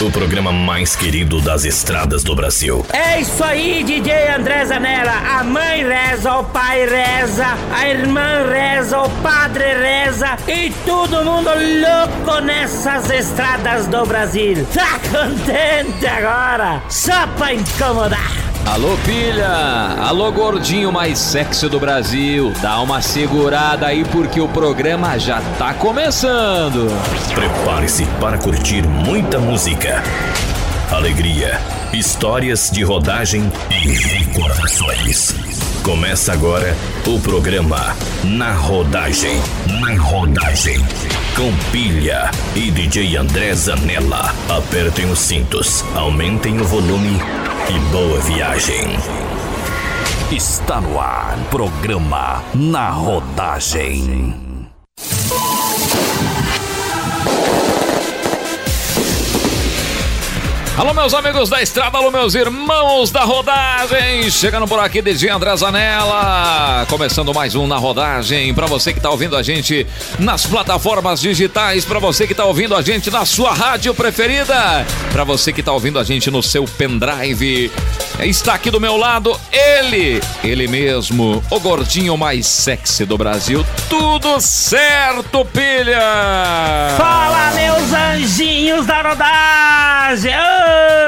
o programa mais querido das estradas do Brasil. É isso aí, DJ André Zanella. A mãe reza, o pai reza, a irmã reza, o padre reza e todo mundo louco nessas estradas do Brasil. Tá contente agora? Só pra incomodar. Alô, pilha! Alô, gordinho mais sexy do Brasil! Dá uma segurada aí porque o programa já tá começando! Prepare-se para curtir muita música, alegria, histórias de rodagem e recordações. Começa agora o programa Na Rodagem. Na Rodagem. Com pilha e DJ André Zanella. Apertem os cintos, aumentem o volume e boa viagem. Está no ar, programa Na Rodagem. Alô, meus amigos da estrada, alô, meus irmãos da rodagem. Chegando por aqui, DJ André Zanella. Começando mais um na rodagem. Para você que tá ouvindo a gente nas plataformas digitais, para você que tá ouvindo a gente na sua rádio preferida, para você que tá ouvindo a gente no seu pendrive. Está aqui do meu lado ele, ele mesmo, o gordinho mais sexy do Brasil. Tudo certo, pilha! Fala, meus anjinhos da rodagem!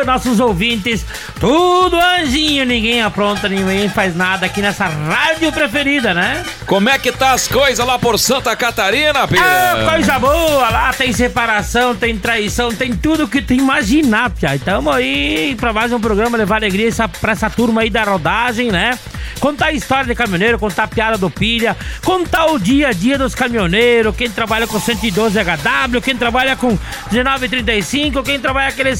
nossos ouvintes, tudo anjinho, ninguém apronta, ninguém faz nada aqui nessa rádio preferida, né? Como é que tá as coisas lá por Santa Catarina, Pia? Ah, coisa boa, lá tem separação, tem traição, tem tudo que tu imaginar, Pia. Tamo aí pra mais um programa levar alegria essa, pra essa turma aí da rodagem, né? Contar a história de caminhoneiro, contar a piada do pilha, contar o dia a dia dos caminhoneiros, quem trabalha com 112 HW, quem trabalha com 1935, quem trabalha aquele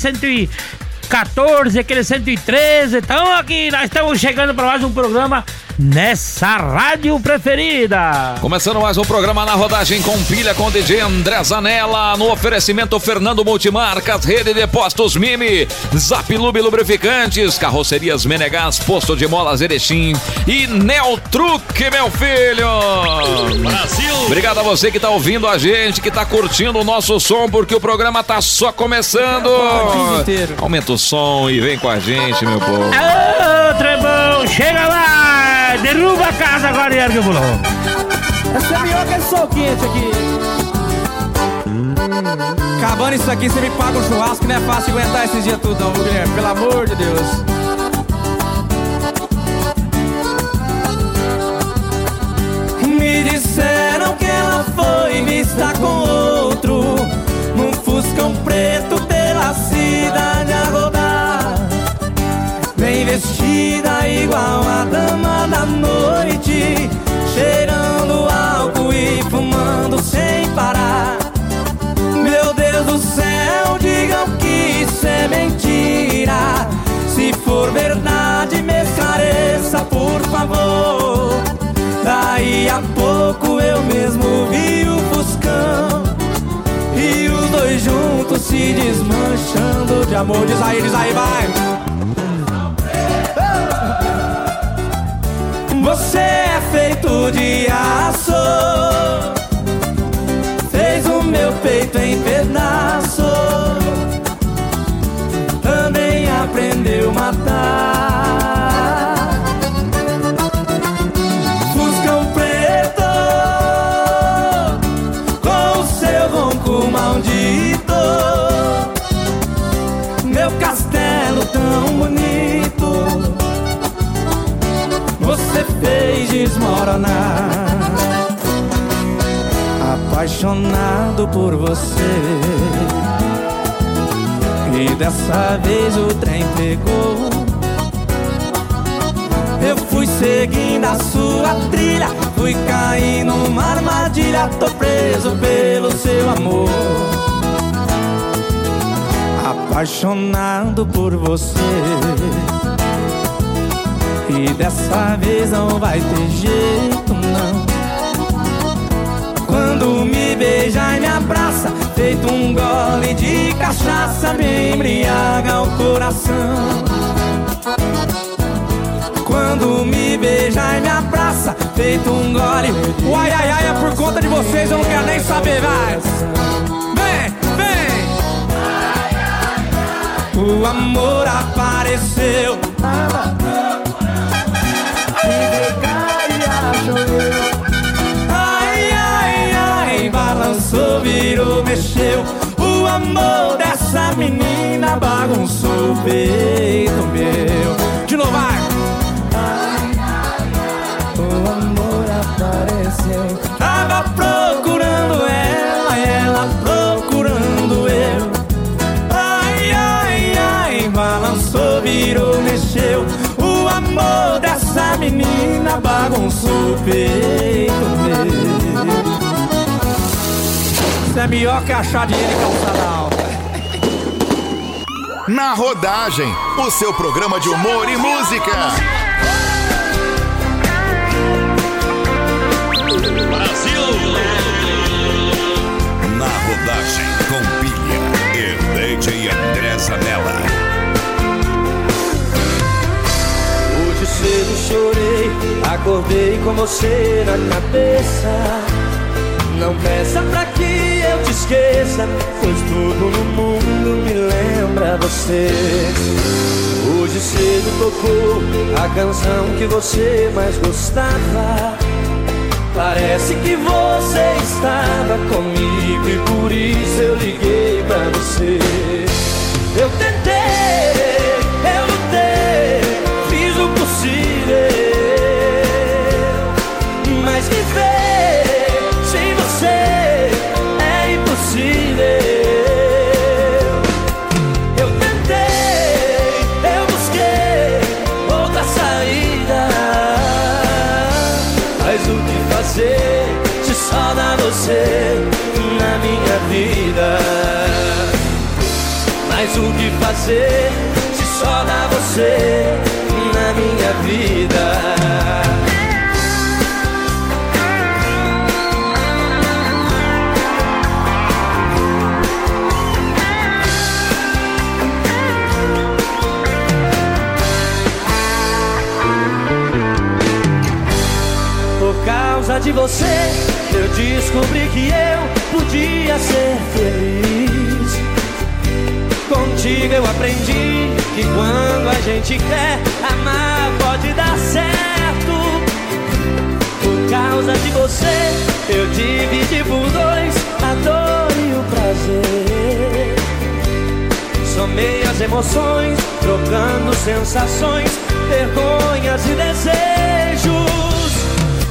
114, aquele 113. Então aqui nós estamos chegando para mais um programa nessa rádio preferida. Começando mais um programa na rodagem com pilha com DJ André Zanella, no oferecimento Fernando Multimarcas, Rede de Postos Mimi, Zapilube Lubrificantes, Carrocerias Menegás, Posto de Molas Erechim e Neotruque, meu filho. Brasil. Obrigado a você que está ouvindo a gente, que está curtindo o nosso som, porque o programa tá só começando. Aumenta o som e vem com a gente, meu povo. Ô, Trebão, chega lá! Derruba a casa agora e ergue o bolão. Essa é melhor que esse sol quente aqui. Acabando isso aqui, você me paga um churrasco, não é fácil aguentar esses dias tudo não, Guilherme. Pelo amor de Deus. Me disseram que ela foi vista com outro Num fuscão preto pela cidade fumando sem parar. Meu Deus do céu, digam que isso é mentira. Se for verdade, me esclareça, por favor. Daí a pouco eu mesmo vi o Fuscão E os dois juntos se desmanchando de amor. Diz aí, diz aí, vai! Você é feito de aço. Fez o meu peito em pedaço. Também aprendeu a matar desmoronar Apaixonado por você. E dessa vez o trem pegou. Eu fui seguindo a sua trilha Fui cair numa armadilha Tô preso pelo seu amor. Apaixonado por você E dessa vez não vai ter jeito não Quando me beija e me abraça Feito um gole de cachaça Me embriaga o coração Quando me beija e me abraça, feito um gole. O ai ai ai é por conta de vocês, eu não quero nem saber mais. Vem, vem. O amor apareceu. Ai, ai, ai, balançou, virou, mexeu. O amor dessa menina bagunçou o peito meu. De novo, vai. O amor apareceu. Menina bagunçou o peito meu. Isso é melhor que achar dinheiro em calçada alta. Na Rodagem, o seu programa de humor e música. Na rodagem com pilha e DJ André Zanella. Cedo chorei, acordei com você na cabeça. Não peça pra que eu te esqueça, pois tudo no mundo me lembra você. Hoje cedo tocou a canção que você mais gostava. Parece que você estava comigo e por isso eu liguei Mas o que fazer se só dá você na minha vida? De você, eu descobri que eu podia ser feliz. Contigo eu aprendi que quando a gente quer amar, pode dar certo. Por causa de você, eu dividi por dois a dor e o prazer. Somei as emoções, trocando sensações, vergonhas e desejos.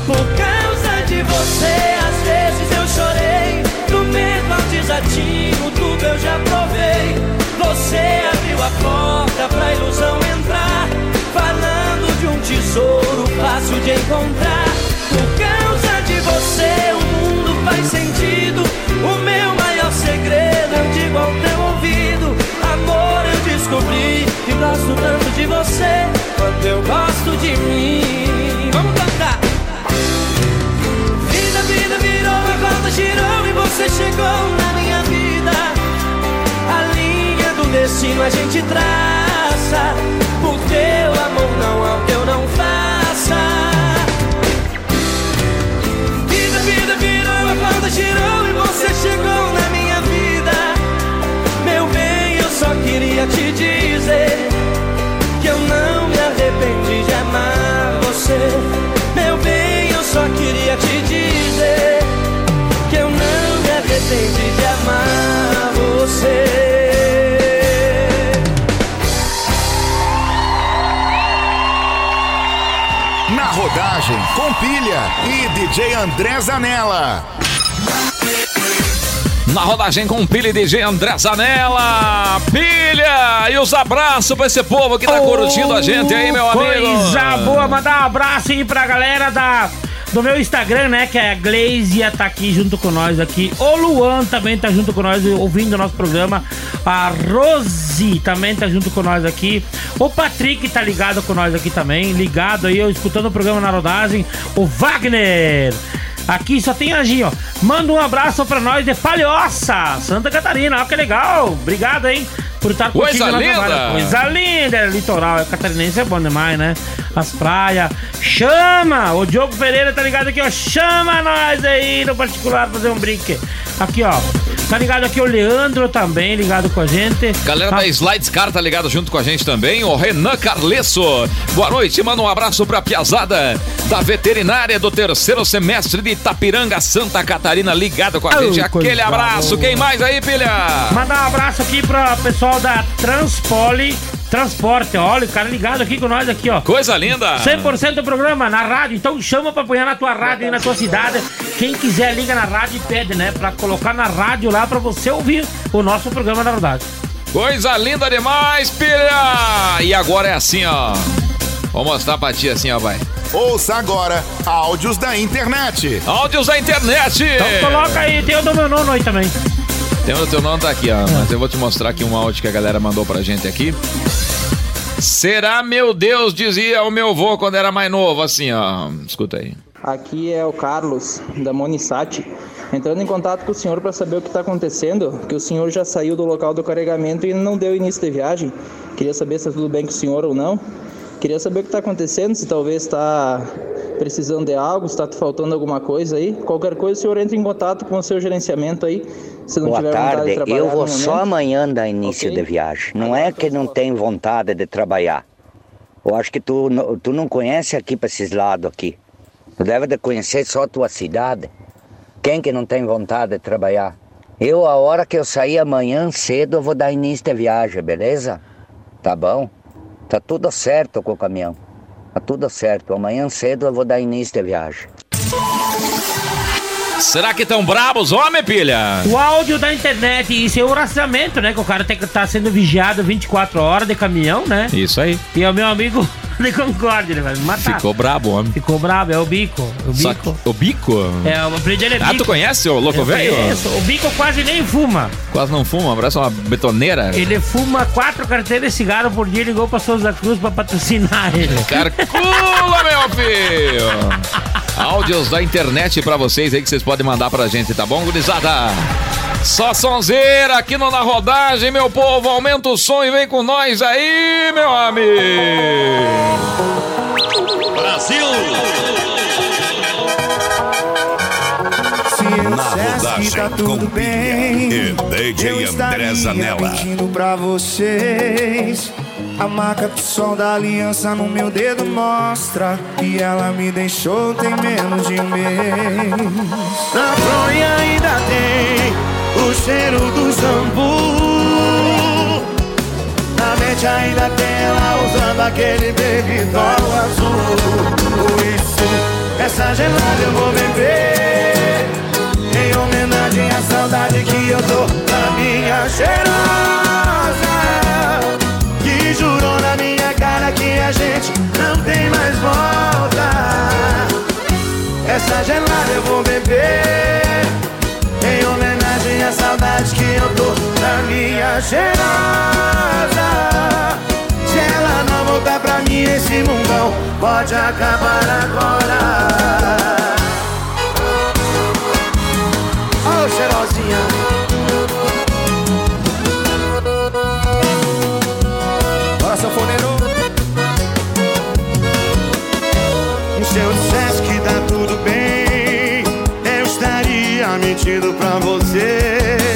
Por causa de você, às vezes eu chorei. Do medo ao desatino, tudo eu já provei. Você abriu a porta pra ilusão entrar. Falando de um tesouro fácil de encontrar. A gente traça. Com pilha e DJ André Zanella. Na rodagem com pilha e DJ André Zanella. Pilha! E os abraços pra esse povo que tá curtindo a gente aí, meu amigo. Coisa boa, mandar um abraço aí pra galera da, do meu Instagram, né? Que é a Gleisia, tá aqui junto com nós aqui. O Luan também tá junto com nós, ouvindo o nosso programa. A Rose também tá junto com nós aqui. O Patrick tá ligado com nós aqui também. Ligado aí, eu escutando o programa na rodagem. O Wagner. Aqui só tem Anjinho, ó. Manda um abraço pra nós de Palhoça, Santa Catarina. Ó, que legal. Obrigado, hein? por estar Coisa curtindo nossa linda! Coisa linda, é litoral. É catarinense é bom demais, né? As praias. Chama! O Diogo Pereira tá ligado aqui, ó. Chama nós aí no particular fazer um brinque. Aqui, ó. Tá ligado aqui o Leandro também, ligado com a gente. Galera Tá- da Slides Car tá ligado junto com a gente também, o Renan Carlesso. Boa noite, manda um abraço pra Piazada da veterinária do terceiro semestre de Itapiranga, Santa Catarina, ligado com a Oh, gente. Aquele abraço. boa. Quem mais aí, pilha? Mandar um abraço aqui pro pessoal da Transpoli Transporte. Olha, o cara ligado aqui com nós aqui, ó. Coisa linda. 100% do programa na rádio, então chama pra apanhar na tua rádio aí na tua cidade. Quem quiser liga na rádio e pede, né? Pra colocar na rádio lá pra você ouvir o nosso programa da rodagem. Coisa linda demais, pilha. E agora é assim, ó. Vou mostrar pra ti assim, ó, vai. Ouça agora áudios da internet. Áudios da internet. Então coloca aí, tem o do meu nono aí também. Tem o teu nome tá aqui, ó. Mas eu vou te mostrar aqui um áudio que a galera mandou pra gente aqui. Será, meu Deus, dizia o meu avô quando era mais novo, assim, ó. Escuta aí. Aqui é o Carlos, da Monisati, entrando em contato com o senhor para saber o que está acontecendo, que o senhor já saiu do local do carregamento e não deu início de viagem. Queria saber se está tudo bem com o senhor ou não. Queria saber o que está acontecendo, se talvez está precisando de algo, se está faltando alguma coisa aí. Qualquer coisa, o senhor entra em contato com o seu gerenciamento aí, se não Boa tiver vontade de tarde, trabalhar eu vou só amanhã dar início Ok. de viagem. Não é que não tem vontade de trabalhar. Eu acho que tu, não- tu não conhece aqui para esses lados aqui. Tu deve de conhecer só tua cidade. Quem que não tem vontade de trabalhar? Eu, a hora que eu sair amanhã cedo, eu vou dar início de viagem, beleza? Tá bom? Tá tudo certo com o caminhão. Tá tudo certo. Amanhã cedo eu vou dar início de viagem. Será que tão brabos, homem, pilha? O áudio da internet, isso é o rastreamento, né? Que o cara tem que estar sendo vigiado 24 horas de caminhão, né? Isso aí. E o meu amigo de Concorde, ele vai me matar. Ficou brabo, homem. Ficou bravo, é o bico. O Só bico. que- o bico? É, o apelido dele é Ah, bico. tu conhece o louco Eu velho? conheço. O bico quase nem fuma. Quase não fuma, parece uma betoneira. Ele fuma quatro carteiras de cigarro por dia e ligou pra Souza Cruz pra patrocinar ele. Calcula, meu filho! Áudios da internet pra vocês aí que vocês podem mandar pra gente, tá bom, gurizada? Só sonzeira aqui no Na Rodagem, meu povo. Aumenta o som e vem com nós aí, meu amigo. Na rodagem com Pilha e DJ André Zanella. pedindo pra vocês A marca do sol da aliança no meu dedo mostra Que ela me deixou tem menos de um mês Na fronha ainda tem o cheiro do shampoo Na mente ainda tem ela usando aquele baby doll azul. Isso, essa gelada eu vou beber. Em homenagem à saudade que eu tô da minha cheirosa. Que jurou na minha cara que a gente não tem mais volta. Essa gelada eu vou beber à saudade que eu tô da minha cheirosa Se ela não voltar pra mim esse mundão Pode acabar agora. Ô cheirosinha. Bora sanfoneiro Se eu dissesse que tá tudo bem. Eu estaria mentindo pra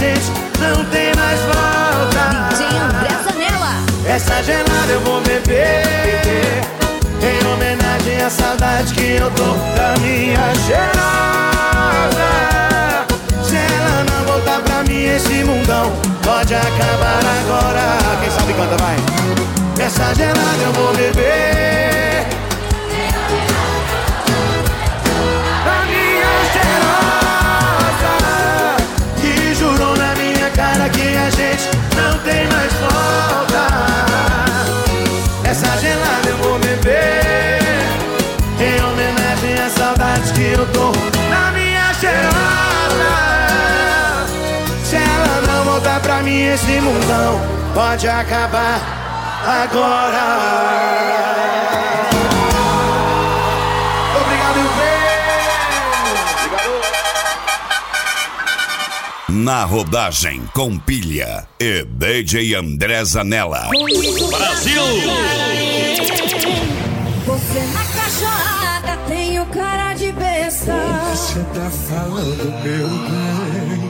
gente não tem mais volta. DJ André Zanella. essa gelada eu vou beber Em homenagem à saudade que eu tô da minha cheirosa Se ela não voltar pra mim esse mundão Pode acabar agora. Quem sabe canta, vai. Essa gelada eu vou beber gelada eu vou beber. Em homenagem à saudade que eu tô na minha gelada. Se ela não voltar pra mim esse mundão Pode acabar agora Na rodagem com pilha e DJ André Zanella. Brasil! Você na cachorrada tem o cara de besta. Você tá falando meu bem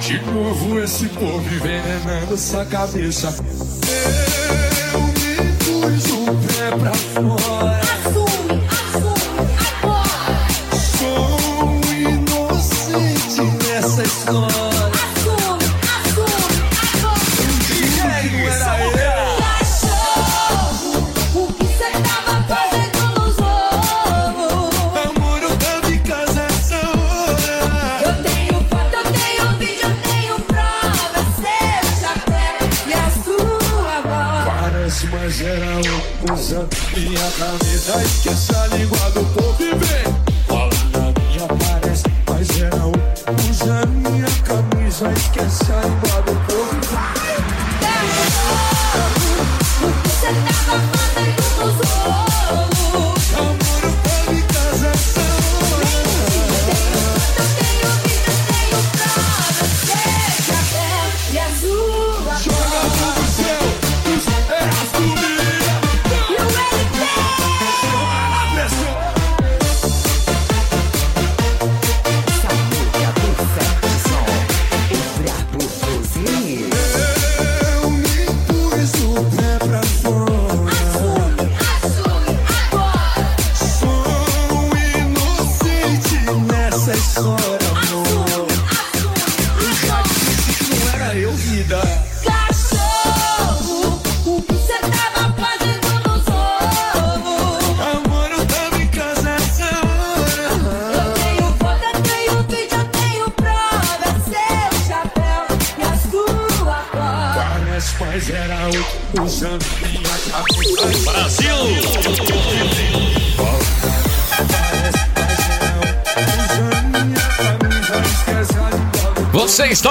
De novo esse povo envenenando sua cabeça Eu me pus o pé pra fora Assume, assume, agora. Sou inocente nessa história just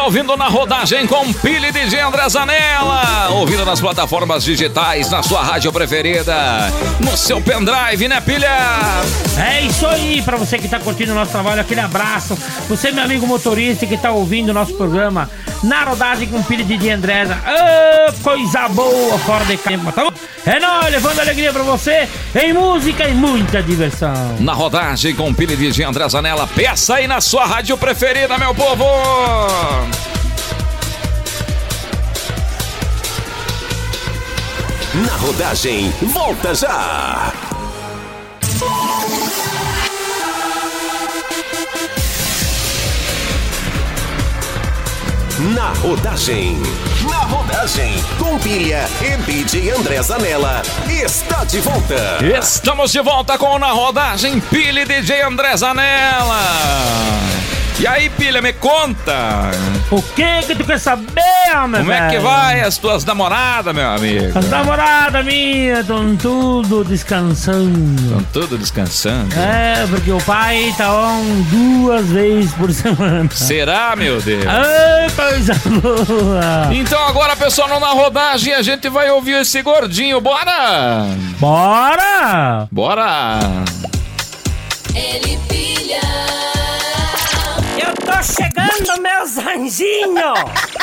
ouvindo na rodagem com Pili DJ André Zanella. Ouvindo nas plataformas digitais, na sua rádio preferida, no seu pendrive, né, Pilha? É isso aí, pra você que tá curtindo o nosso trabalho, aquele abraço. Você, meu amigo motorista que tá ouvindo o nosso programa na rodagem com filho de Andresa. Ô, coisa boa, fora de campo, tá bom? É nóis, levando alegria pra você em música e muita diversão. Na rodagem com Pili DJ André Zanella. Peça aí na sua rádio preferida, meu povo. Na rodagem, volta já! Na rodagem, rodagem, com pilha e DJ André Zanella, está de volta. Estamos de volta com Na Rodagem Pili DJ André Zanella. E aí, Pilha, me conta. O que que tu quer saber, meu Como é que vai as tuas namoradas, meu amigo? As namoradas minhas estão tudo descansando. Estão tudo descansando. É, porque o pai tá on duas vezes por semana. Será, meu Deus? Ai, coisa boa! Então agora, pessoal, no na rodagem a gente vai ouvir esse gordinho. Bora! Bora! Bora! Ele chegando, meus anjinhos!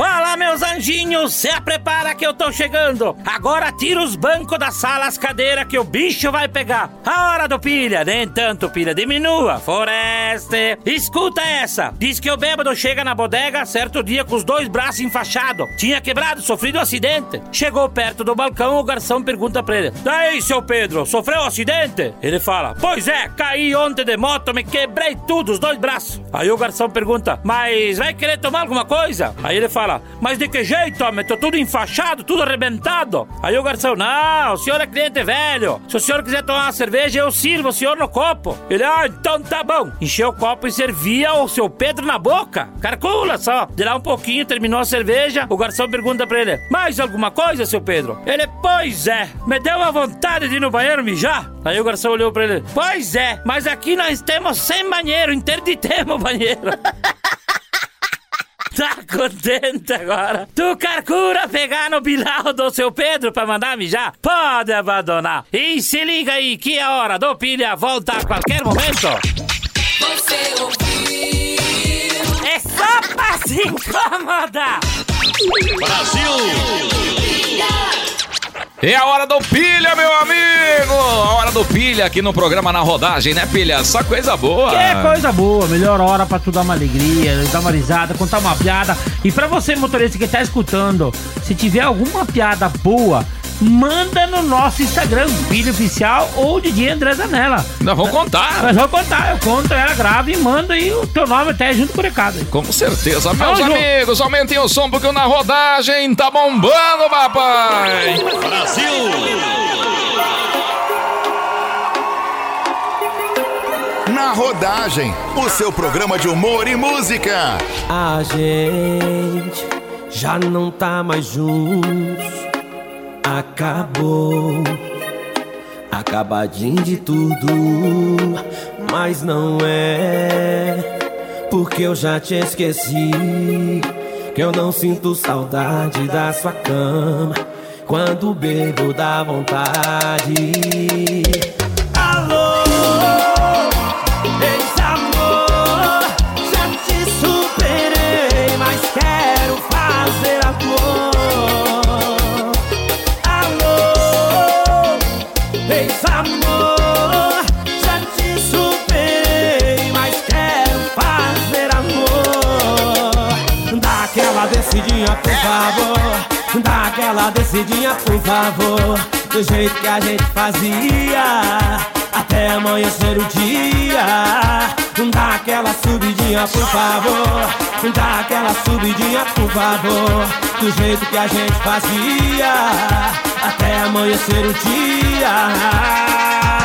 Fala, meus anjinhos, se prepara que eu tô chegando. Agora tira os bancos da sala, as cadeiras que o bicho vai pegar. A hora do pilha, nem tanto pilha, diminua. Foreste, escuta essa. Diz que o bêbado chega na bodega certo dia com os dois braços enfaixados. Tinha quebrado, sofrido um acidente. Chegou perto do balcão, o garçom pergunta pra ele: Daí, seu Pedro, sofreu um acidente? Ele fala: Pois é, caí ontem de moto, me quebrei tudo, os dois braços. Aí o garçom pergunta: Mas vai querer tomar alguma coisa? Aí ele fala: ela, mas de que jeito, homem? Tô tudo enfaixado, tudo arrebentado. Aí o garçom, não, o senhor é cliente velho. Se o senhor quiser tomar uma cerveja, eu sirvo o senhor no copo. Ele, ah, então tá bom. Encheu o copo e servia o seu Pedro na boca. Carcula só. De lá um pouquinho, terminou a cerveja. O garçom pergunta pra ele: Mais alguma coisa, seu Pedro? Ele, pois é. Me deu uma vontade de ir no banheiro mijar. Aí o garçom olhou pra ele: Pois é, mas aqui nós temos sem banheiro, interditemos o banheiro. Tá contente agora? Tu calcula pegar no bilau do seu Pedro pra mandar mijar? Pode abandonar. E se liga aí que é hora do pilha volta a qualquer momento. Você ouviu? É só pra se incomodar. É a hora do pilha, meu amigo! A hora do pilha aqui no programa Na Rodagem, né, pilha? Só coisa boa. É coisa boa, melhor hora pra tu dar uma alegria, dar uma risada, contar uma piada. E pra você, motorista que tá escutando, se tiver alguma piada boa, manda no nosso Instagram, Pilha Oficial ou DJ André Zanella. Nós vamos contar. Nós vamos contar, eu conto, ela grava e manda e o teu nome até junto com o recado. Com certeza, meus Vamos junto. amigos, aumentem o som porque o Na Rodagem tá bombando, papai! Na rodagem, o seu programa de humor e música. A gente já não tá mais juntos. Acabou. Acabadinho de tudo. Mas não é. Porque eu já te esqueci. Que eu não sinto saudade da sua cama. Quando bebo dá vontade. Descidinha, por favor. Dá aquela descidinha, por favor. Do jeito que a gente fazia. Até amanhecer o dia. Dá aquela subidinha, por favor. Dá aquela subidinha, por favor. Do jeito que a gente fazia. Até amanhecer o dia.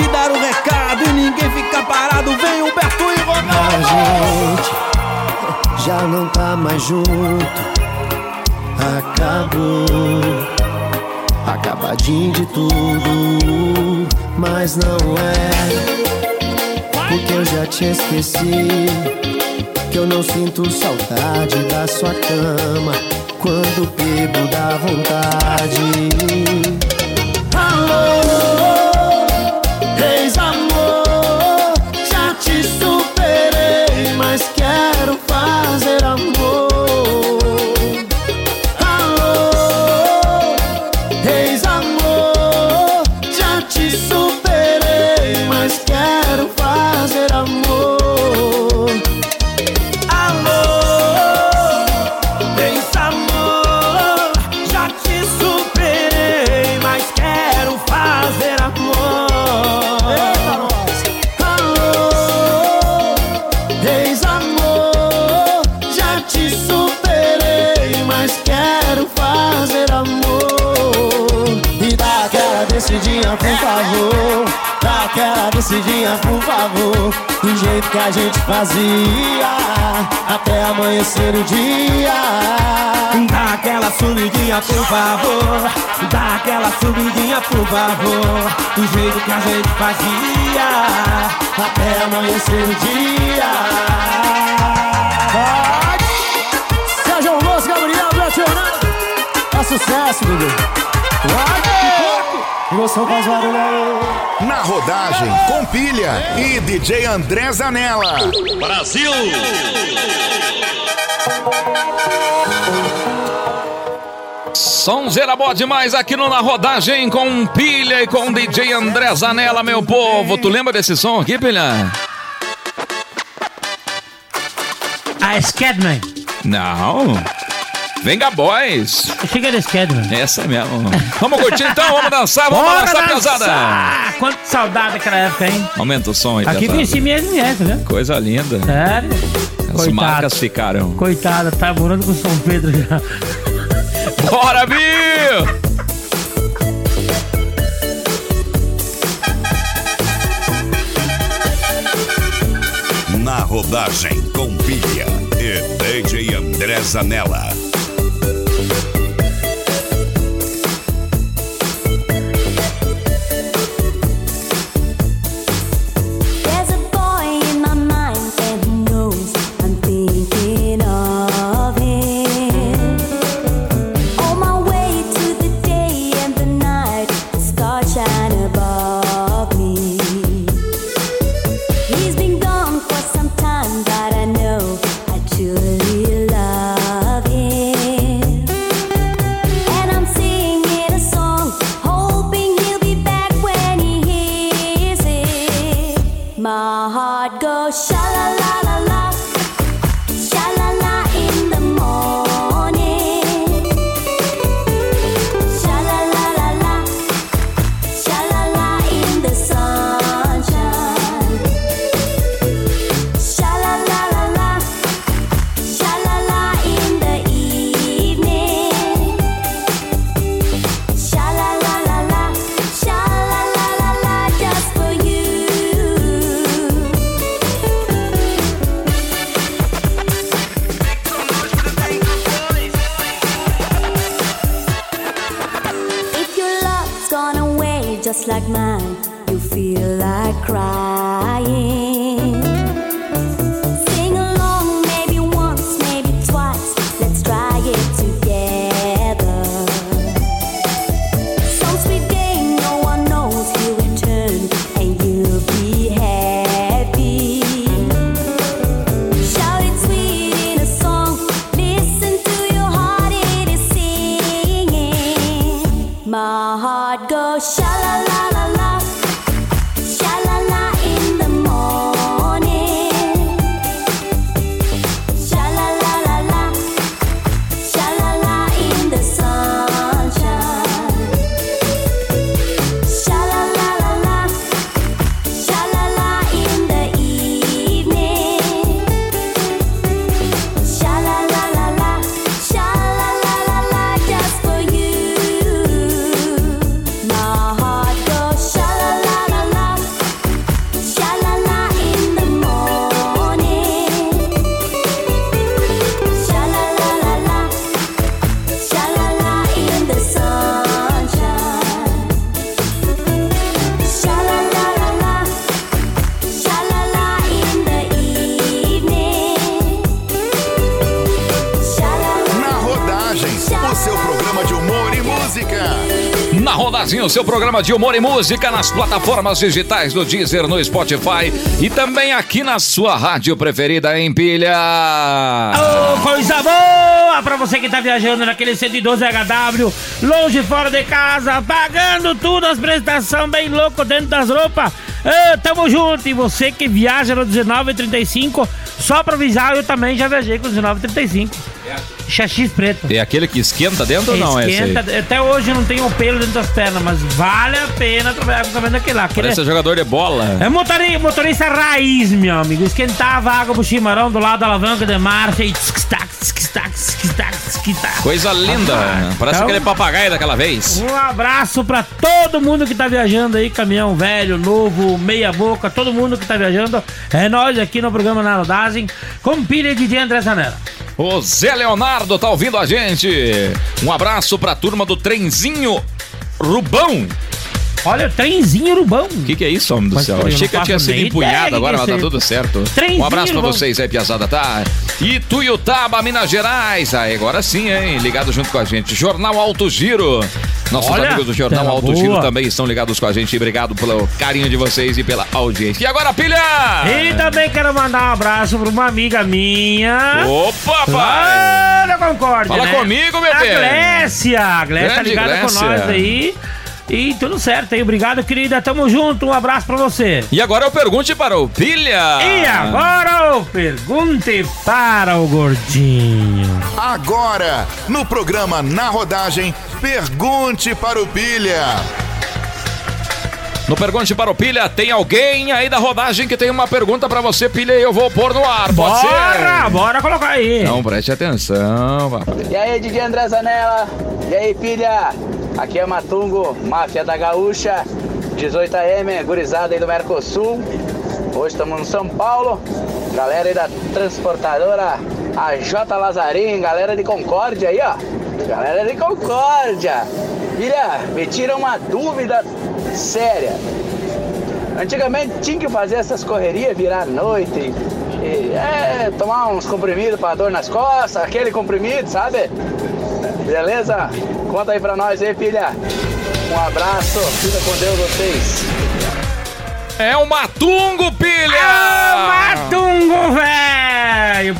Te dar um recado e ninguém fica parado. Vem Humberto e A Ronaldo. gente já não tá mais junto. Acabou, acabadinho de tudo, mas não é. Porque eu já te esqueci. Que eu não sinto saudade da sua cama. Quando bebo dá vontade. Alô, fazer amor. Por favor. Dá aquela descidinha, por favor. Do jeito que a gente fazia, até amanhecer o dia. Dá aquela subidinha, por favor. Dá aquela subidinha, por favor. Do jeito que a gente fazia. Até amanhecer o dia. Sérgio Alonso, Gabriel, Betionado. É sucesso, bebê. Vai, Emoção faz barulho aí. Na rodagem, com pilha e DJ André Zanella. Brasil! Sonzeira boa demais aqui no Na Rodagem com Pilha e com DJ André Zanella, meu povo. Tu lembra desse som aqui, Pilha? A Scatman. Não. Venga Boys. Chega querem, mano. Essa mesmo. Vamos curtir então, vamos dançar, vamos balançar pesada. dançar! Quanta saudade daquela época, hein? Aumenta o som aí, Aqui pesada. conheci minhas mulheres, né? Coisa linda. Sério? As Coitado. marcas ficaram. Coitada, tá morando com São Pedro já. Bora, Bill! Na rodagem com pilha e DJ André Zanella. Seu programa de humor e música nas plataformas digitais do Deezer, no Spotify e também aqui na sua rádio preferida em pilha. Ô, coisa boa pra você que tá viajando naquele 112 HW, longe fora de casa, pagando tudo, as prestações bem louco dentro das roupas. Ô, tamo junto. E você que viaja no 1935, só pra avisar, eu também já viajei com 1935. Xaxis preto. É aquele que esquenta dentro ou não? Esquenta, até hoje não tenho pelo dentro das pernas, mas vale a pena trabalhar com também daquele lá. Aquele Parece jogador de bola. é motorista, motorista raiz, meu amigo. Esquentava água pro chimarrão do lado da alavanca de marcha e tsk-tac, tsk-tac, tsk-tac, tsk-tac. Coisa linda. Parece Então- aquele papagaio daquela vez. Um abraço pra todo mundo que tá viajando aí, caminhão velho, novo, meia boca, todo mundo que tá viajando. É nós aqui no programa Na Rodagem, com pilha de André Zanella. O Zé Leonardo tá ouvindo a gente. Um abraço pra turma do Trenzinho Rubão. Olha, o trenzinho urubão. O que, que é isso, homem do Mas, céu? Achei que eu tinha sido empunhado agora, mas tá tudo certo. Trenzinho Um abraço pra Rubão. vocês aí, Piazada, tá? Ituiutaba, Minas Gerais. Aí, agora sim, hein? Ligado junto com a gente. Jornal Alto Giro. Nossos Olha, amigos do Jornal Alto boa. Giro também estão ligados com a gente. Obrigado pelo carinho de vocês e pela audiência. E agora, pilha! E também quero mandar um abraço pra uma amiga minha. Opa, pai! Da Concórdia, Fala né? comigo, meu A bem. Glécia. A Glécia tá ligada com Glécia. nós aí. E tudo certo aí. Obrigado, querida. Tamo junto. Um abraço pra você. E agora eu pergunte para o Pilha. E agora o Pergunte para o Gordinho. Agora, no programa Na Rodagem, pergunte para o Pilha. No Pergunte para o Pilha, tem alguém aí da rodagem que tem uma pergunta pra você, Pilha, e eu vou pôr no ar, pode Bora, ser? bora colocar aí. Não, preste atenção, papai. E aí, DJ André Zanella? E aí, filha? Aqui é Matungo, máfia da Gaúcha, 18AM, gurizada aí do Mercosul. Hoje estamos no São Paulo. Galera aí da transportadora, a J Lazarim, galera de Concórdia aí, ó. Galera de Concórdia. Filha, me tira uma dúvida séria. Antigamente tinha que fazer essas correrias, virar noite. E, é, tomar uns comprimidos para dor nas costas, aquele comprimido, sabe? Beleza? Conta aí pra nós aí, filha. Um abraço, fica com Deus vocês. É o Matungo, Pilha!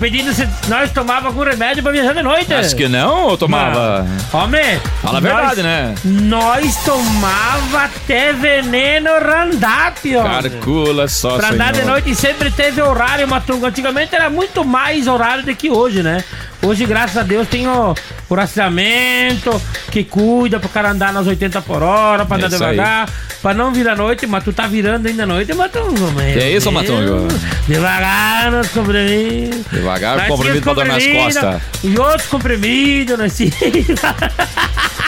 Pedindo se nós tomava algum remédio pra viajar de noite. Acho que não, eu tomava. Homem, Fala a nós- verdade, né? Nós tomava até veneno Randap, ó. Carcula só, Pra andar de noite sempre teve horário, Matungo. Antigamente era muito mais horário do que hoje, né? Hoje, graças a Deus, tem o, o rastreamento que cuida pro cara andar nas 80 por hora, pra andar Isso aí. devagar, pra não virar noite, mas tu tá virando ainda à noite, Matungo, é isso. Matungo? Devagar nos comprimidos. Devagar, Nós comprimido pra dor nas costas. E outros comprimidos, nós tínhamos.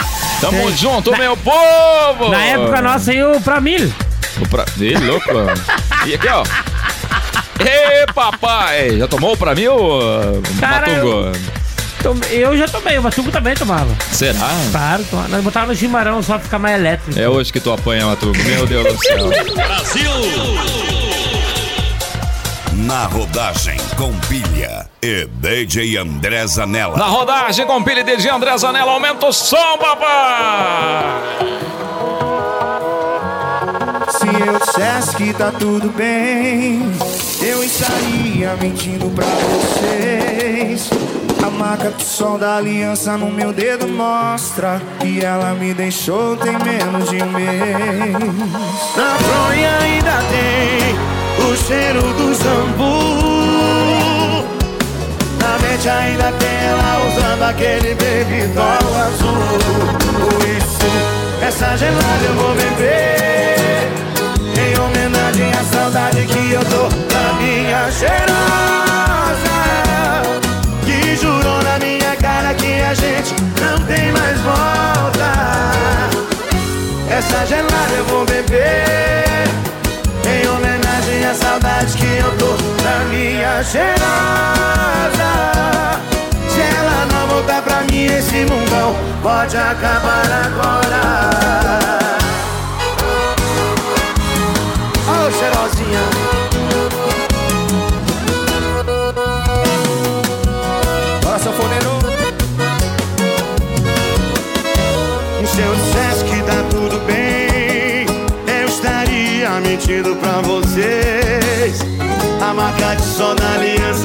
Tamo junto, Na- meu povo! Na época nossa aí, o pra mil. O pra... Ih, louco. E aqui, ó. Ê, papai! Já tomou pra mim, ô Cara, Matungo? Tome- Eu já tomei, o Matungo também tomava. Será? Claro, tomava. nós botava no chimarrão só pra ficar mais elétrico. É hoje que tu apanha, Matungo. Meu Deus do céu. Na rodagem com pilha e DJ André Zanella. Na rodagem com Pilha de André Zanella, aumenta o som, papai! Se eu dissesse que tá tudo bem, eu estaria mentindo pra vocês. A marca do sol da aliança no meu dedo mostra que ela me deixou tem menos de um mês. Na fronha ainda tem o cheiro do shampoo. Na mente ainda tem ela usando aquele baby azul. Por isso, essa gelada eu vou beber. Cheirosa. Se ela não voltar pra mim, esse mundão pode acabar agora. Ô, cheirosinha. Bora, sanfoneiro. Se eu dissesse que tá tudo bem, eu estaria mentindo pra vocês. A marca de aliança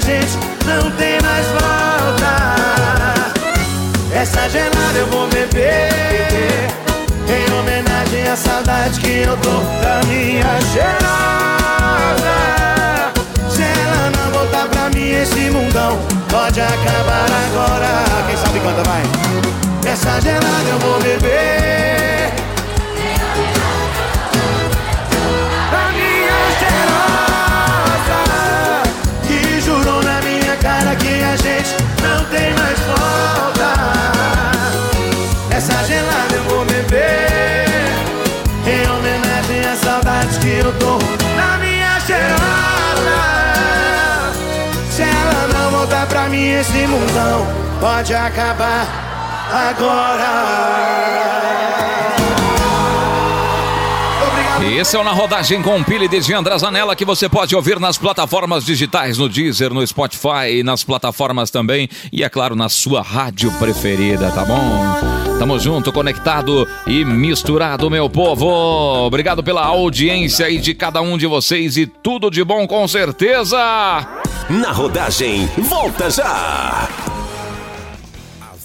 Gente não tem mais volta. Essa gelada eu vou beber. Em homenagem à saudade que eu tô da minha cheirosa. Se ela não voltar pra mim, esse mundão pode acabar agora. Quem sabe canta, vai. Essa gelada eu vou beber. Esse mundão pode acabar agora. Esse é o Na Rodagem com Pili de André Zanella que você pode ouvir nas plataformas digitais, no Deezer, no Spotify, nas plataformas também e, é claro, na sua rádio preferida, tá bom? Tamo junto, conectado e misturado, meu povo. Obrigado pela audiência aí de cada um de vocês e tudo de bom com certeza. Na rodagem, volta já!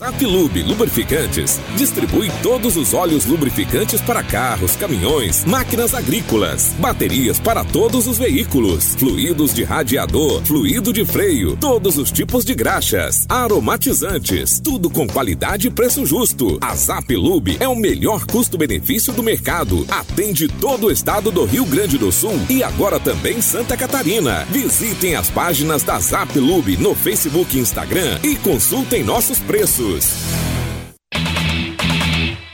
Zapilube Lubrificantes distribui todos os óleos lubrificantes para carros, caminhões, máquinas agrícolas, baterias para todos os veículos, fluidos de radiador, fluido de freio, todos os tipos de graxas, aromatizantes, tudo com qualidade e preço justo. A Zapilube é o melhor custo-benefício do mercado. Atende todo o estado do Rio Grande do Sul e agora também Santa Catarina. Visitem as páginas da Zapilube no Facebook e Instagram e consultem nossos preços.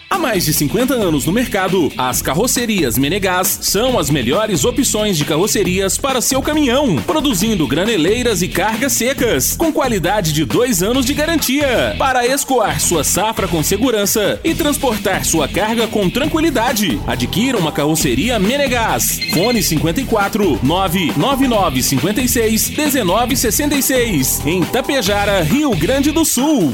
Há mais de 50 anos no mercado, as carrocerias Menegás são as melhores opções de carrocerias para seu caminhão, produzindo graneleiras e cargas secas, com qualidade de dois anos de garantia, para escoar sua safra com segurança e transportar sua carga com tranquilidade. Adquira uma carroceria Menegás. Fone 54 999 56 1966, em Tapejara, Rio Grande do Sul.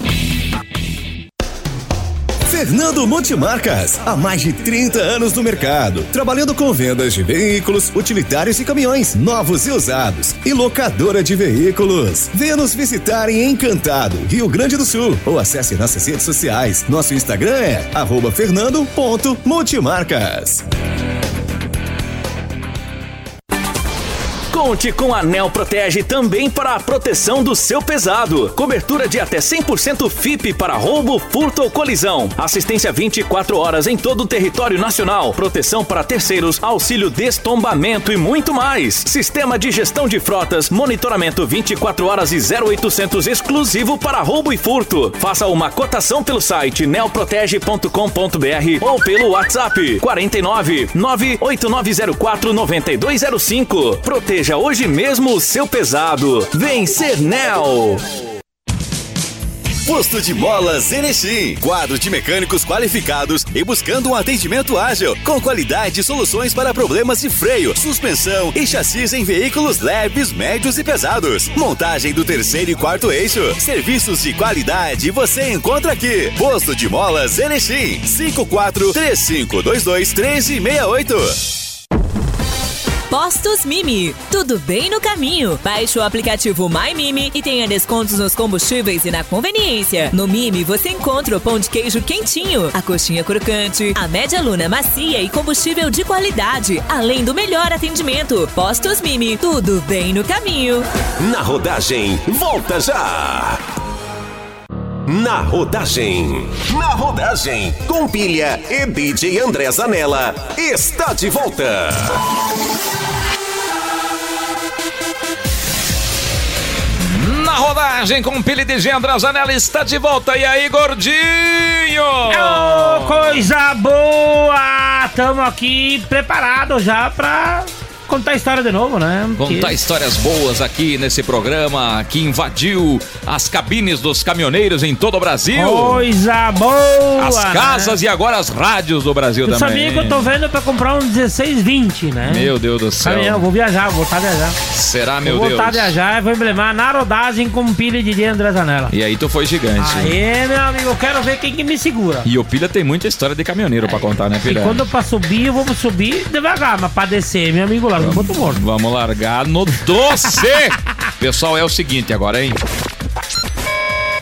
Fernando Multimarcas, há mais de 30 anos no mercado, trabalhando com vendas de veículos, utilitários e caminhões, novos e usados, e locadora de veículos. Venha nos visitar em Encantado, Rio Grande do Sul, ou acesse nossas redes sociais. Nosso Instagram é arroba fernando.multimarcas. Conte com a Nel Protege também para a proteção do seu pesado. Cobertura de até 100% FIP para roubo, furto ou colisão. Assistência 24 horas em todo o território nacional. Proteção para terceiros, auxílio destombamento e muito mais. Sistema de gestão de frotas, monitoramento 24 horas e 0800 exclusivo para roubo e furto. Faça uma cotação pelo site neoprotege.com.br ou pelo WhatsApp 49 98904 9205. Proteja hoje mesmo o seu pesado. Vem ser Nel. Posto de Molas Erechim. Quadro de mecânicos qualificados e buscando um atendimento ágil, com qualidade e soluções para problemas de freio, suspensão e chassis em veículos leves, médios e pesados. Montagem do terceiro e quarto eixo. Serviços de qualidade você encontra aqui. Posto de Molas Erechim. 54 3522 1368. Postos Mimi. Tudo bem no caminho. Baixe o aplicativo My Mimi e tenha descontos nos combustíveis e na conveniência. No Mimi você encontra o pão de queijo quentinho, a coxinha crocante, a média luna macia e combustível de qualidade, além do melhor atendimento. Postos Mimi. Tudo bem no caminho. Na rodagem, volta já! Na rodagem, na rodagem, com pilha e DJ André Zanella, está de volta. Rodagem com Pili de André Zanella está de volta. E aí, gordinho? Ô, coisa boa! Tamo aqui preparados já pra contar a história de novo, né? Contar histórias boas aqui nesse programa que invadiu as cabines dos caminhoneiros em todo o Brasil. Coisa boa! As né? casas e agora as rádios do Brasil Eu também. sabia que eu tô vendo pra comprar um 1620, né? Meu Deus do céu. Caminhão, vou viajar, vou voltar a viajar. Será, meu vou Deus? voltar a viajar e vou emblemar na rodagem com pilha de dia André Zanella. E aí tu foi gigante. Aê, meu amigo, eu quero ver quem que me segura. E o Pilha tem muita história de caminhoneiro pra contar, né, E Pilha? quando eu pra subir, eu vou subir devagar, mas pra descer, meu amigo, lá, Vamos largar no doce! Pessoal, é o seguinte agora, hein?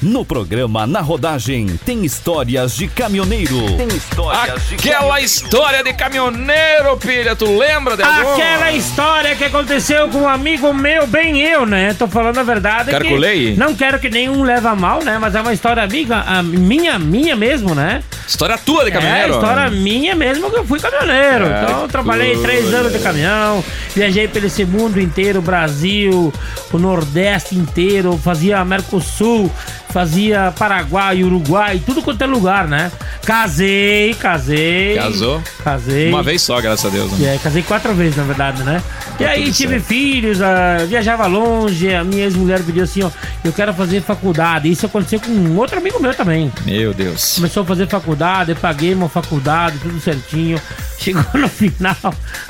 No programa Na Rodagem tem histórias de caminhoneiro. Tem histórias Aquela história de caminhoneiro, Pilha, tu lembra de alguma? Aquela história que aconteceu com um amigo meu, bem eu, né? Tô falando a verdade. que Carculei? Não quero que nenhum leve a mal, né? Mas é uma história amiga, a minha, minha mesmo, né? História tua de caminhoneiro? É, história minha mesmo que eu fui caminhoneiro. É, então eu trabalhei três anos de caminhão, viajei pelo esse mundo inteiro, Brasil, o Nordeste inteiro, fazia Mercosul, fazia Paraguai, Uruguai, tudo quanto é lugar, né? Casei, casei. Casou? Casei. Uma vez só, graças a Deus. Né? É, casei quatro vezes, na verdade, né? e Tá aí tudo tive certo. filhos, ah, viajava longe, a minha ex-mulher pediu assim, ó, eu quero fazer faculdade. Isso aconteceu com um outro amigo meu também. Meu Deus. Começou a fazer faculdade, eu paguei uma faculdade, tudo certinho. Chegou no final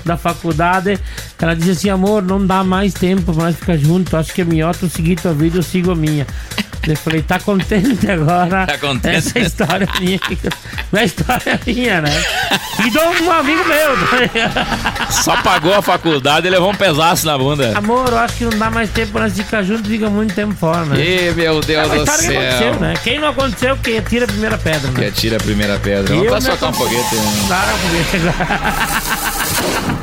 da faculdade, ela disse assim, amor, não dá mais tempo pra nós ficar juntos. Acho que é melhor tu seguir tua vida, eu sigo a minha. Eu falei, tá contente agora? Tá contente? Essa história minha. Não é história minha, né? E dou um amigo meu. Só pagou a faculdade e levou um pedaço na bunda. Amor, eu acho que não dá mais tempo pra nós ficar juntos, fica muito tempo fora, né? Ih, meu Deus é do história que céu. aconteceu, né? Quem não aconteceu, que tira a primeira pedra, né? Que atira a primeira pedra. Vamos pra soltar um foguete. né? Claro, foguete. No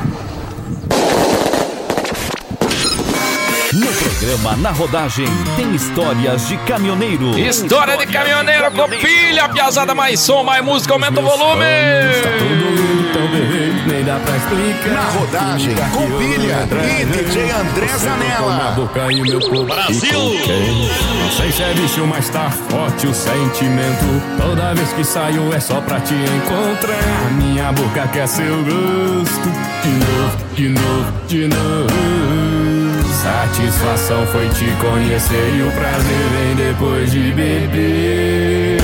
programa Na Rodagem tem histórias de caminhoneiro. História de caminhoneiro com pilha, piazada mais som, mais música, aumenta o volume. Nem dá pra explicar. Na rodagem, com pilha e DJ André Zanella. Brasil! Não sei se é vício, mas tá forte o sentimento. Toda vez que saio é só pra te encontrar. Minha boca quer seu gosto. De novo, de novo, de novo. Satisfação foi te conhecer e o prazer vem depois de beber.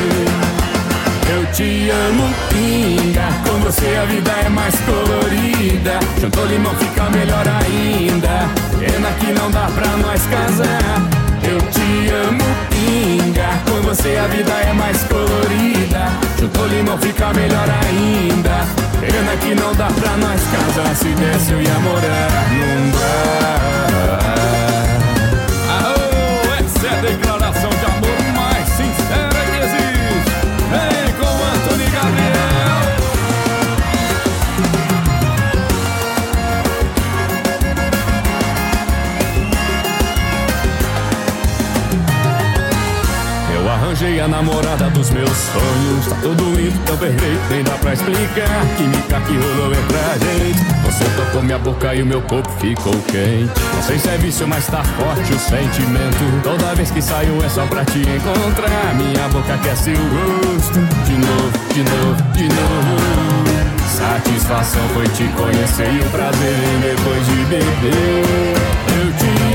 Eu te amo, pinga. Com você a vida é mais colorida. Juntou limão fica melhor ainda. Pena que não dá pra nós casar. Eu te amo, pinga. Com você a vida é mais colorida. Juntou limão fica melhor ainda. Pena que não dá pra nós casar. Se desse eu ia morar num bar. Arranjei a namorada dos meus sonhos. Tá tudo lindo, tão perfeito, nem dá pra explicar. Química que rolou entre a gente. Você tocou minha boca e o meu corpo ficou quente. Não sei se é vício, mas tá forte o sentimento. Toda vez que saio é só pra te encontrar. Minha boca quer seu gosto. De novo, de novo, de novo. Satisfação foi te conhecer e o prazer depois de beber. Eu te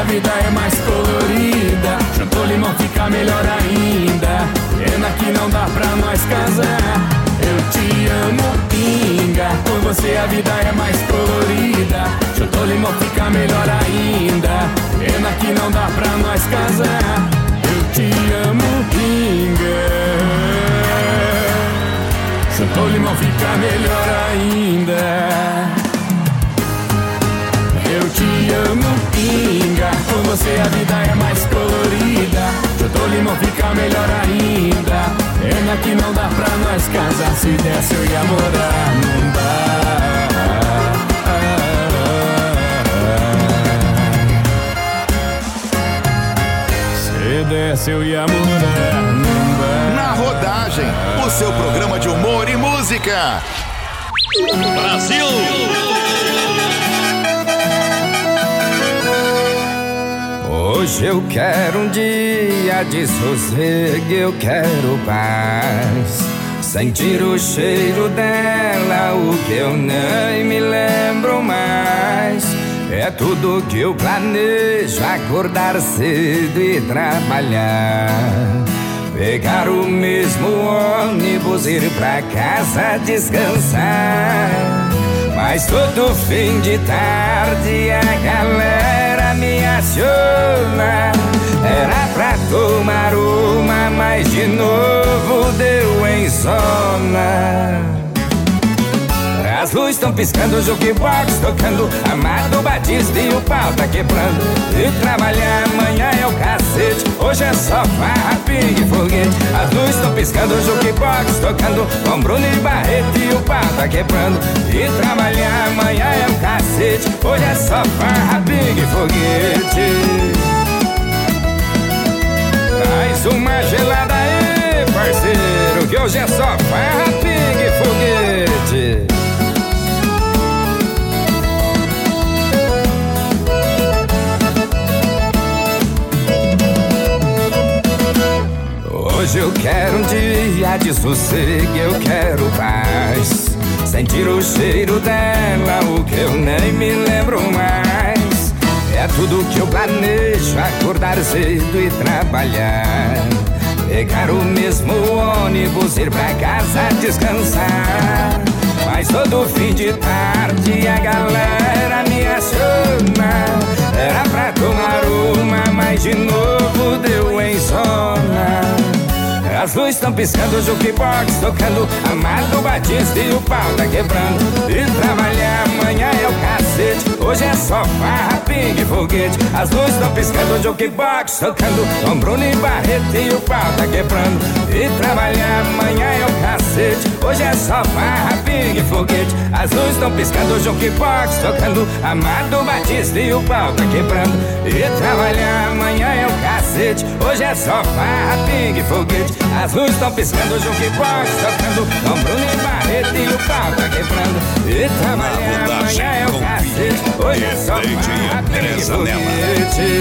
a vida é mais colorida. Juntou limão fica melhor ainda. Pena que não dá pra nós casar. Eu te amo, pinga. Com você a vida é mais colorida. Juntou limão fica melhor ainda. Pena que não dá pra nós casar. Eu te amo, pinga. Juntou limão fica melhor ainda. Eu te amo, pinga. Com você a vida é mais colorida. Juntou limão fica melhor ainda. Pena que não dá pra nós casar. Se desse eu ia morar num bar. Se desse eu ia morar num bar. Na rodagem, o seu programa de humor e música. Brasil! Hoje eu quero um dia de sossego, eu quero paz. Sentir o cheiro dela, o que eu nem me lembro mais. É tudo que eu planejo, acordar cedo e trabalhar. Pegar o mesmo ônibus, ir pra casa descansar. Mas todo fim de tarde a galera me aciona. Era pra tomar uma, mas de novo deu em zona. As luzes estão piscando, jukebox tocando Amado Batista e o pau tá quebrando. E trabalhar amanhã é o cacete Hoje é só farra, pingue foguete. As luzes estão piscando, jukebox tocando Com Bruno e Barreto e o pau tá quebrando. E trabalhar amanhã é o cacete Hoje é só farra, pingue foguete. Mais uma gelada aí, parceiro Que hoje é só farra, pingue foguete Hoje eu quero um dia de sossego, eu quero paz. Sentir o cheiro dela, o que eu nem me lembro mais. É tudo que eu planejo, acordar cedo e trabalhar. Pegar o mesmo ônibus, ir pra casa descansar. Mas todo fim de tarde a galera me aciona. Era pra tomar uma, mas de novo deu em zona. As luzes estão piscando, o jukebox tocando Amado Batista e o pau tá quebrando. E trabalhar amanhã é o cacete Hoje é só farra, pingue, foguete. As luzes estão piscando, o jukebox tocando. Com Bruno e Barreto e o pau tá quebrando. E trabalhar amanhã é o cacete. Hoje é só farra, pingue, foguete. As luzes estão piscando, o jukebox tocando. Amado Batista e o pau tá quebrando. E trabalhar amanhã é o cacete. Hoje é só farra, pingue, foguete. As luzes estão piscando, o jukebox tocando. Com Bruno e Barreto e o pau tá quebrando. E trabalhar amanhã é o cacete Farra, pingue, foguete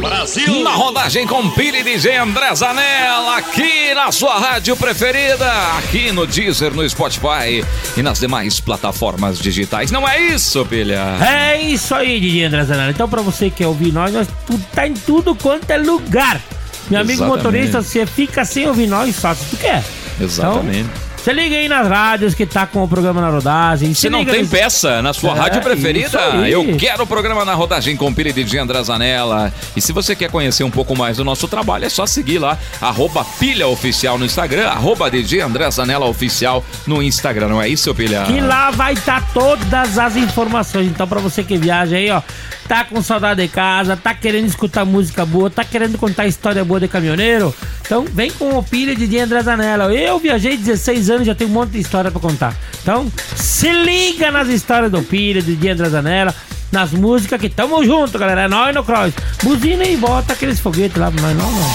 Brasil! Na rodagem com Pili DJ André Zanella, aqui na sua rádio preferida, aqui no Deezer, no Spotify e nas demais plataformas digitais. Não é isso, Pilha? É isso aí, DJ André Zanella. Então, pra você que quer ouvir nós, nós tá em tudo quanto é lugar. Meu amigo Exatamente. motorista, você fica sem ouvir nós só se tu quer. Exatamente. Você liga aí nas rádios que tá com o programa na rodagem. Se não tem peça na sua É, rádio preferida, eu quero o programa na rodagem com Pili DJ André Zanella. E se você quer conhecer um pouco mais do nosso trabalho, é só seguir lá, arroba Pilha Oficial no Instagram, arroba DJ André Zanella Oficial no Instagram, não é isso, Pilha? Que lá vai estar todas as informações. Então, pra você que viaja aí, ó, tá com saudade de casa, tá querendo escutar música boa, tá querendo contar história boa de caminhoneiro, então vem com o Pilha de André Zanella. Eu viajei 16 anos, já tenho um monte de história pra contar. Então, se liga nas histórias do Pilha de André Zanella. Nas músicas que tamo junto, galera. É nóis no cross. Buzina e bota aqueles foguetes lá, mas não, não.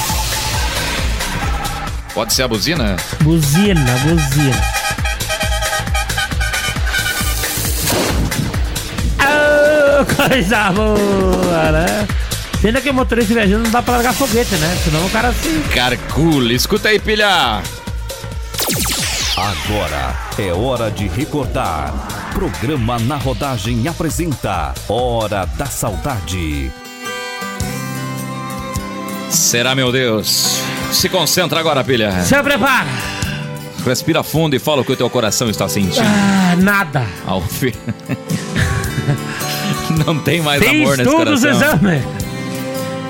Pode ser a buzina? Buzina, buzina. Ah, coisa boa, né? Pena que o motorista viajando não dá pra largar foguete, né? Senão o cara se. Carcula, escuta aí, Pilha. Agora é hora de recordar. Programa na rodagem apresenta Hora da Saudade. Será, meu Deus? Se concentra agora, Pilha. Se prepara! Respira fundo e fala o que o teu coração está sentindo. Ah, nada. Ao fim. Não tem mais Fiz amor nesse todos os coração. exames.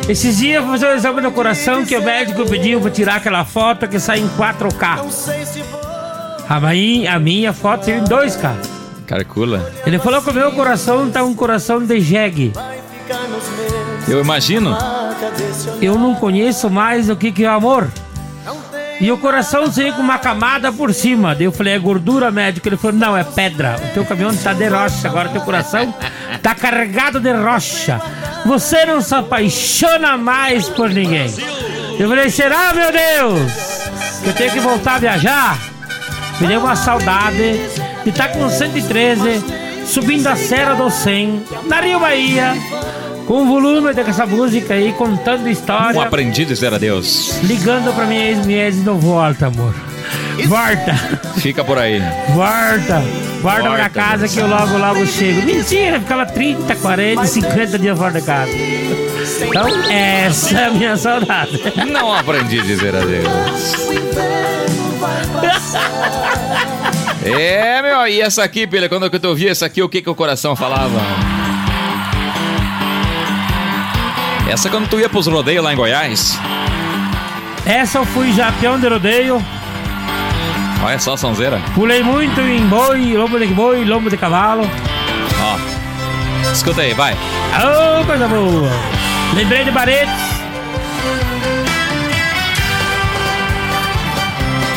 Esses dias eu fui fazer o exame do coração que o médico pediu pra tirar aquela foto que sai em 4K. A minha, a minha foto saiu em 2K. Carcula. Ele falou que o meu coração tá um coração de jegue. Eu imagino. Eu não conheço mais o que, que é amor. E o coração saiu com uma camada por cima. Daí eu falei, é gordura, médico? Ele falou, não, é pedra. O teu caminhão tá de rocha. Agora teu coração tá carregado de rocha. Você não se apaixona mais por ninguém. Eu falei, será, meu Deus? Que eu tenho que voltar a viajar? Me deu uma saudade de estar com 113, subindo a Serra do 100, na Rio Bahia, com o volume dessa música aí, contando história. Um aprendi a dizer adeus. Ligando pra minha ex, minha ex não volta, amor. Volta, Fica por aí. volta, volta pra casa que eu logo, logo chego. Mentira, ficava 30, 40, 50 dias fora de casa. Então, essa é a minha saudade. Não aprendi a dizer adeus. É, meu, e essa aqui, Pilha, quando eu ouvi essa aqui, o que que o coração falava? Essa quando tu ia pros rodeios lá em Goiás. Essa eu fui já peão de rodeio. Olha só, sonzeira. Pulei muito em boi, lombo de boi, lombo de cavalo. Ó. Escuta aí, vai. Ô, coisa boa. Lembrei de Baretes.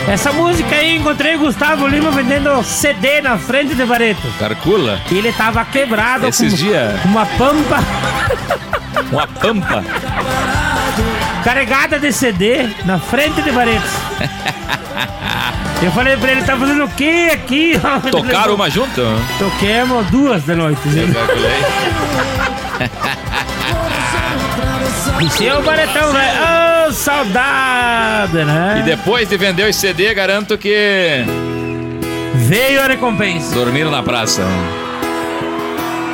Essa música aí, encontrei o Gustavo Lima vendendo CD na frente de Bareto. Carcula. E ele tava quebrado Esses com dias. uma pampa Uma pampa. carregada de CD na frente de Bareto. Eu falei pra ele, tá fazendo o que aqui? Tocaram uma junto? Toquemos duas de noite. gente. E seu baretão, velho. Saudade, né? E depois de vender os CD, garanto que. Veio a recompensa. Dormiram na praça.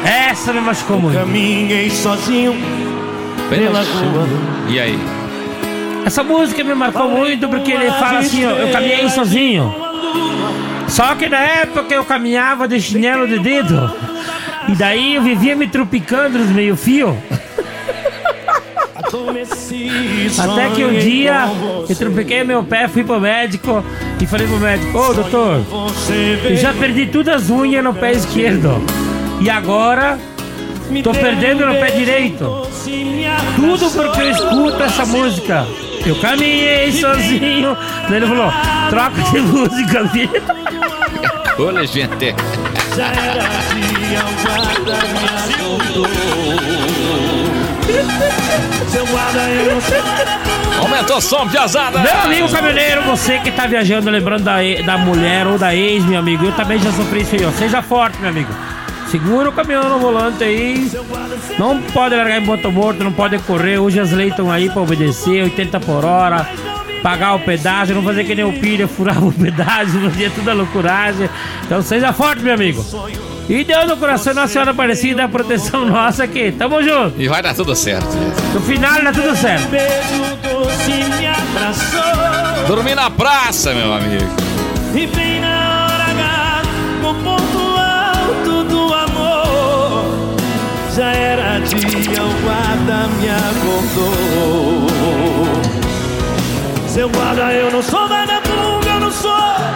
Essa me machucou muito. Caminhei sozinho pela rua. E aí? Essa música me marcou muito porque ele fala assim, ó, eu caminhei sozinho. Só que na época eu caminhava de chinelo de dedo. E daí eu vivia me trupicando nos meio fio. Até que um dia eu tropiquei meu pé, fui pro médico e falei pro médico, ô doutor, eu já perdi todas as unhas no pé esquerdo. E agora tô perdendo no pé direito. Tudo porque eu escuto essa música. Eu caminhei sozinho. Daí ele falou, troca de música, filho. Olha, gente. Já era dia, o guarda me acordou. Aumentou o som, piazada. Meu amigo caminhoneiro, você que tá viajando lembrando da, da mulher ou da ex, meu amigo, eu também já sofri isso aí, ó. Seja forte, meu amigo. Segura o caminhão no volante aí. Não pode largar em ponto morto, não pode correr. Hoje as leis estão aí pra obedecer, 80 por hora. Pagar o pedágio, não fazer que nem o pilha, furava o pedágio, fazia toda loucuragem. Então seja forte, meu amigo. E Deus no coração, Nossa Senhora Aparecida, a proteção nossa aqui. Tamo junto. E vai dar tudo certo. No final dá tudo certo. Beijo doce me abraçou. Dormir na praça, meu amigo. E bem na hora H, no ponto alto do amor. Já era dia, o guarda me acordou. Seu guarda, eu não sou vagabundo, eu não sou.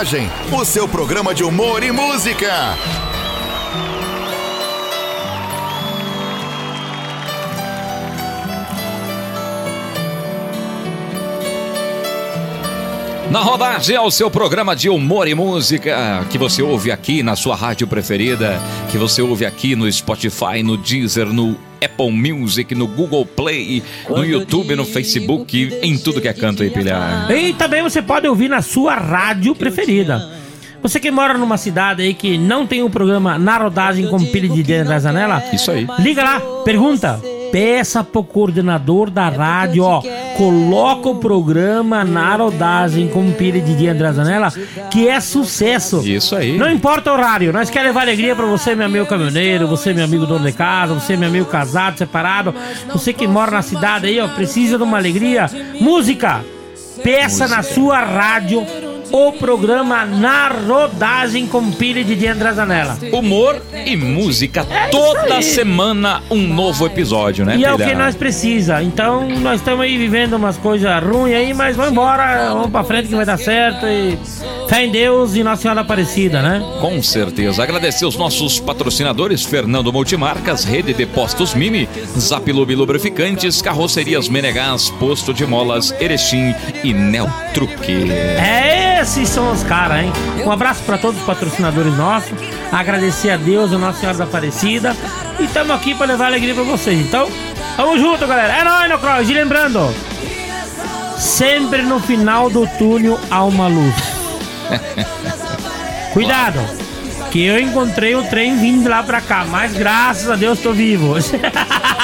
Rodagem, o seu programa de humor e música. Na rodagem é o seu programa de humor e música que você ouve aqui na sua rádio preferida, que você ouve aqui no Spotify, no Deezer, no Apple Music, no Google Play, no YouTube, no Facebook, em tudo que é canto aí, pilhar. E também você pode ouvir na sua rádio preferida. Você que mora numa cidade aí que não tem o programa na rodagem com pilha de dentro da janela, Isso aí. liga lá, pergunta, peça pro coordenador da rádio, ó, coloca o programa na rodagem com pilha de dia da janela, que é sucesso. Isso aí. Não importa o horário, nós queremos levar alegria pra você, meu amigo caminhoneiro, você, meu amigo dono de casa, você, meu amigo casado, separado, você que mora na cidade aí, ó, precisa de uma alegria. Música! Peça na sua rádio o programa Na Rodagem com pilha de André Zanella. Humor e música. É Toda semana um novo episódio, né, E é o que nós precisa. Então nós estamos aí vivendo umas coisas ruins aí, mas vamos embora, vamos pra frente que vai dar certo. E fé em Deus e Nossa Senhora Aparecida, né? Com certeza. Agradecer os nossos patrocinadores: Fernando Multimarcas, Rede de Postos Mimi, Zapilube Lubrificantes, Carrocerias Menegás, Posto de Molas, Erechim e Neutruque. É, esses são os caras, hein? Um abraço pra todos os patrocinadores nossos. Agradecer a Deus, a Nossa Senhora da Aparecida. E estamos aqui pra levar alegria pra vocês. Então, tamo junto, galera. É nóis, no Cross. E lembrando, sempre no final do túnel há uma luz. Cuidado, que eu encontrei o trem vindo lá pra cá, mas graças a Deus tô vivo.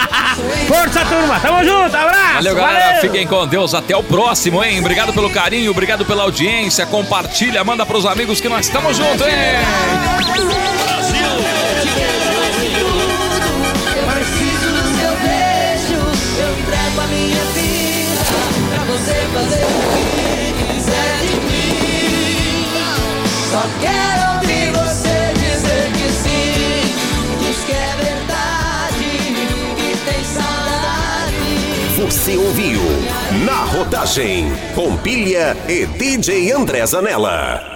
Força, turma. Tamo junto. Abraço. Valeu, galera. Valeu. Fiquem com Deus. Até o próximo, hein? Obrigado pelo carinho, obrigado pela audiência. Compartilha, manda pros amigos que nós estamos juntos, hein? Brasil! Você ouviu Na Rodagem, com Pilha e DJ André Zanella.